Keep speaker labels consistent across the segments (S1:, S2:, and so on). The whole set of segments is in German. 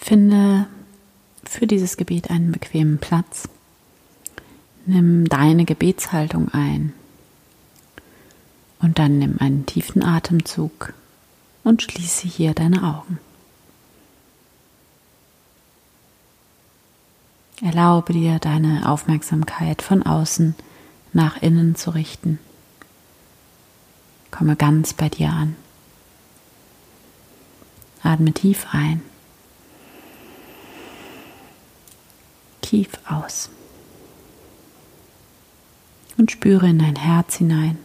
S1: Finde für dieses Gebet einen bequemen Platz. Nimm deine Gebetshaltung ein. Und dann nimm einen tiefen Atemzug und schließe hier deine Augen. Erlaube dir deine Aufmerksamkeit von außen nach innen zu richten. Komme ganz bei dir an. Atme tief ein. Tief aus. Und spüre in dein Herz hinein.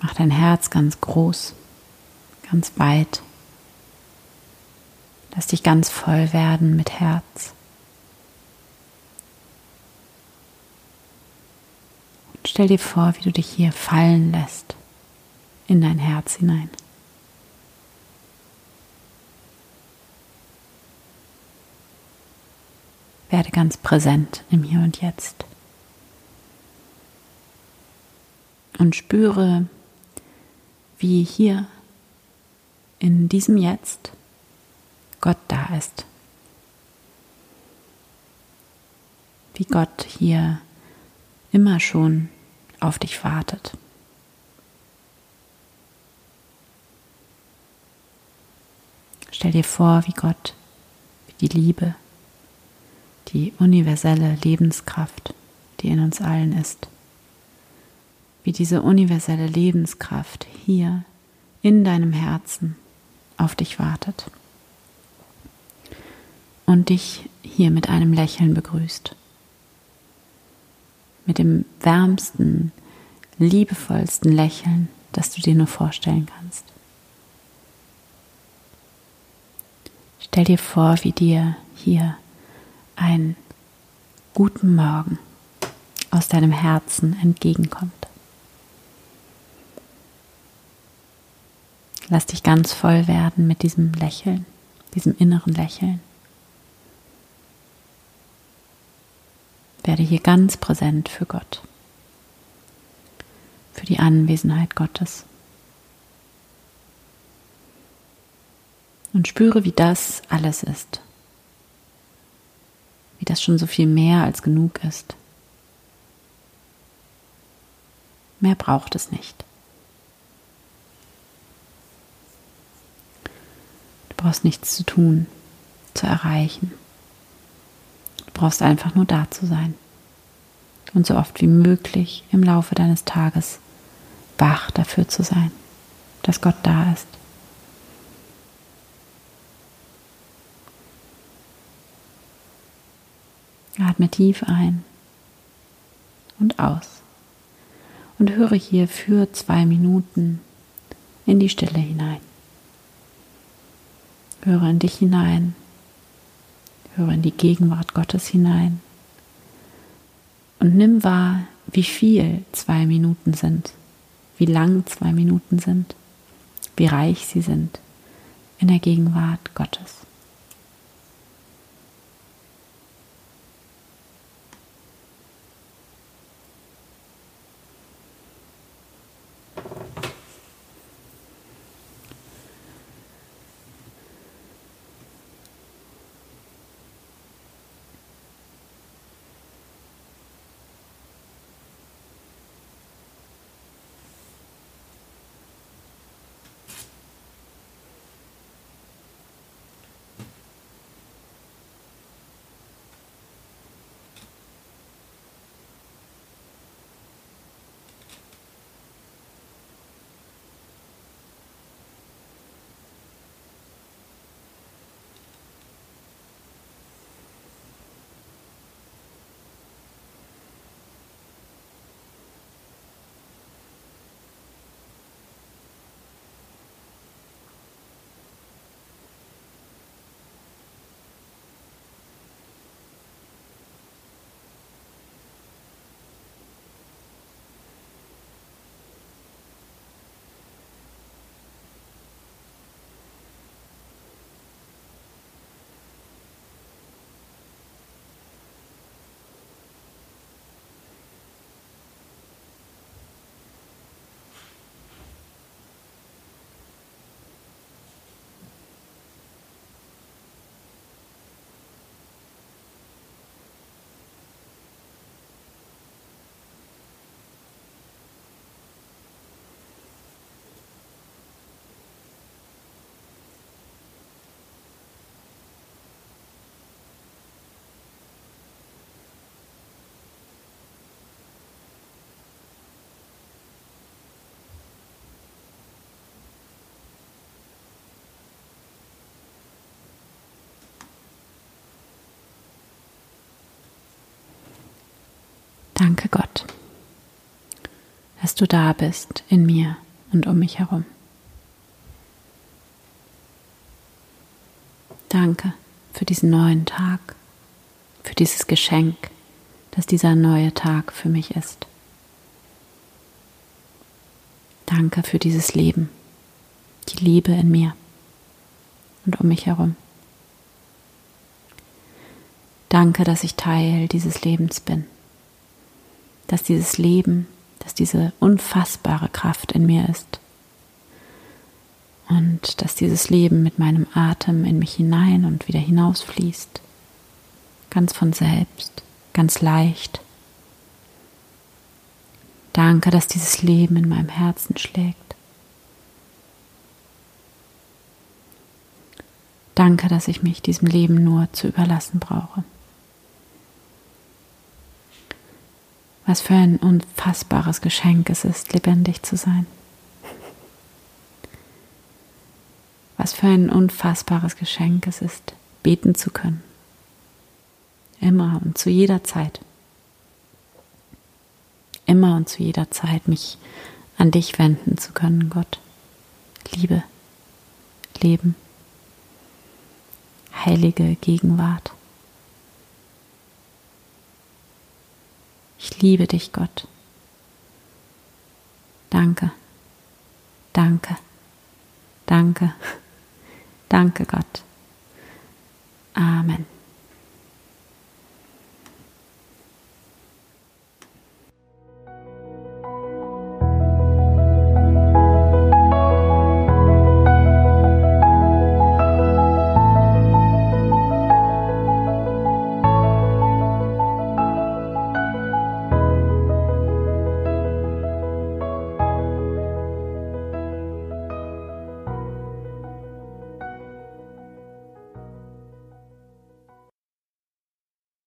S1: Mach dein Herz ganz groß, ganz weit. Lass dich ganz voll werden mit Herz. Stell dir vor, wie du dich hier fallen lässt in dein Herz hinein. Werde ganz präsent im Hier und Jetzt. Und spüre, wie hier in diesem Jetzt Gott da ist. Wie Gott hier immer schon auf dich wartet. Stell dir vor, wie Gott, wie die Liebe, die universelle Lebenskraft, die in uns allen ist, wie diese universelle Lebenskraft hier in deinem Herzen auf dich wartet und dich hier mit einem Lächeln begrüßt mit dem wärmsten, liebevollsten Lächeln, das du dir nur vorstellen kannst. Stell dir vor, wie dir hier ein guten Morgen aus deinem Herzen entgegenkommt. Lass dich ganz voll werden mit diesem Lächeln, diesem inneren Lächeln. Werde hier ganz präsent für Gott, für die Anwesenheit Gottes. Und spüre, wie das alles ist, wie das schon so viel mehr als genug ist. Mehr braucht es nicht. Du brauchst nichts zu tun, zu erreichen brauchst einfach nur da zu sein. Und so oft wie möglich im Laufe deines Tages wach dafür zu sein, dass Gott da ist. Atme tief ein und aus und höre hier für zwei Minuten in die Stille hinein. Höre in dich hinein Höre in die Gegenwart Gottes hinein und nimm wahr, wie viel zwei Minuten sind, wie lang zwei Minuten sind, wie reich sie sind in der Gegenwart Gottes. Danke Gott, dass du da bist in mir und um mich herum. Danke für diesen neuen Tag, für dieses Geschenk, dass dieser neue Tag für mich ist. Danke für dieses Leben, die Liebe in mir und um mich herum. Danke, dass ich Teil dieses Lebens bin, dass dieses Leben, dass diese unfassbare Kraft in mir ist und dass dieses Leben mit meinem Atem in mich hinein und wieder hinausfließt, ganz von selbst, ganz leicht. Danke, dass dieses Leben in meinem Herzen schlägt. Danke, dass ich mich diesem Leben nur zu überlassen brauche. Was für ein unfassbares Geschenk es ist, lebendig zu sein. Was für ein unfassbares Geschenk es ist, beten zu können. Immer und zu jeder Zeit. Immer und zu jeder Zeit mich an dich wenden zu können, Gott. Liebe, Leben, heilige Gegenwart. Ich liebe dich, Gott. Danke, danke, danke. Danke Gott. Amen.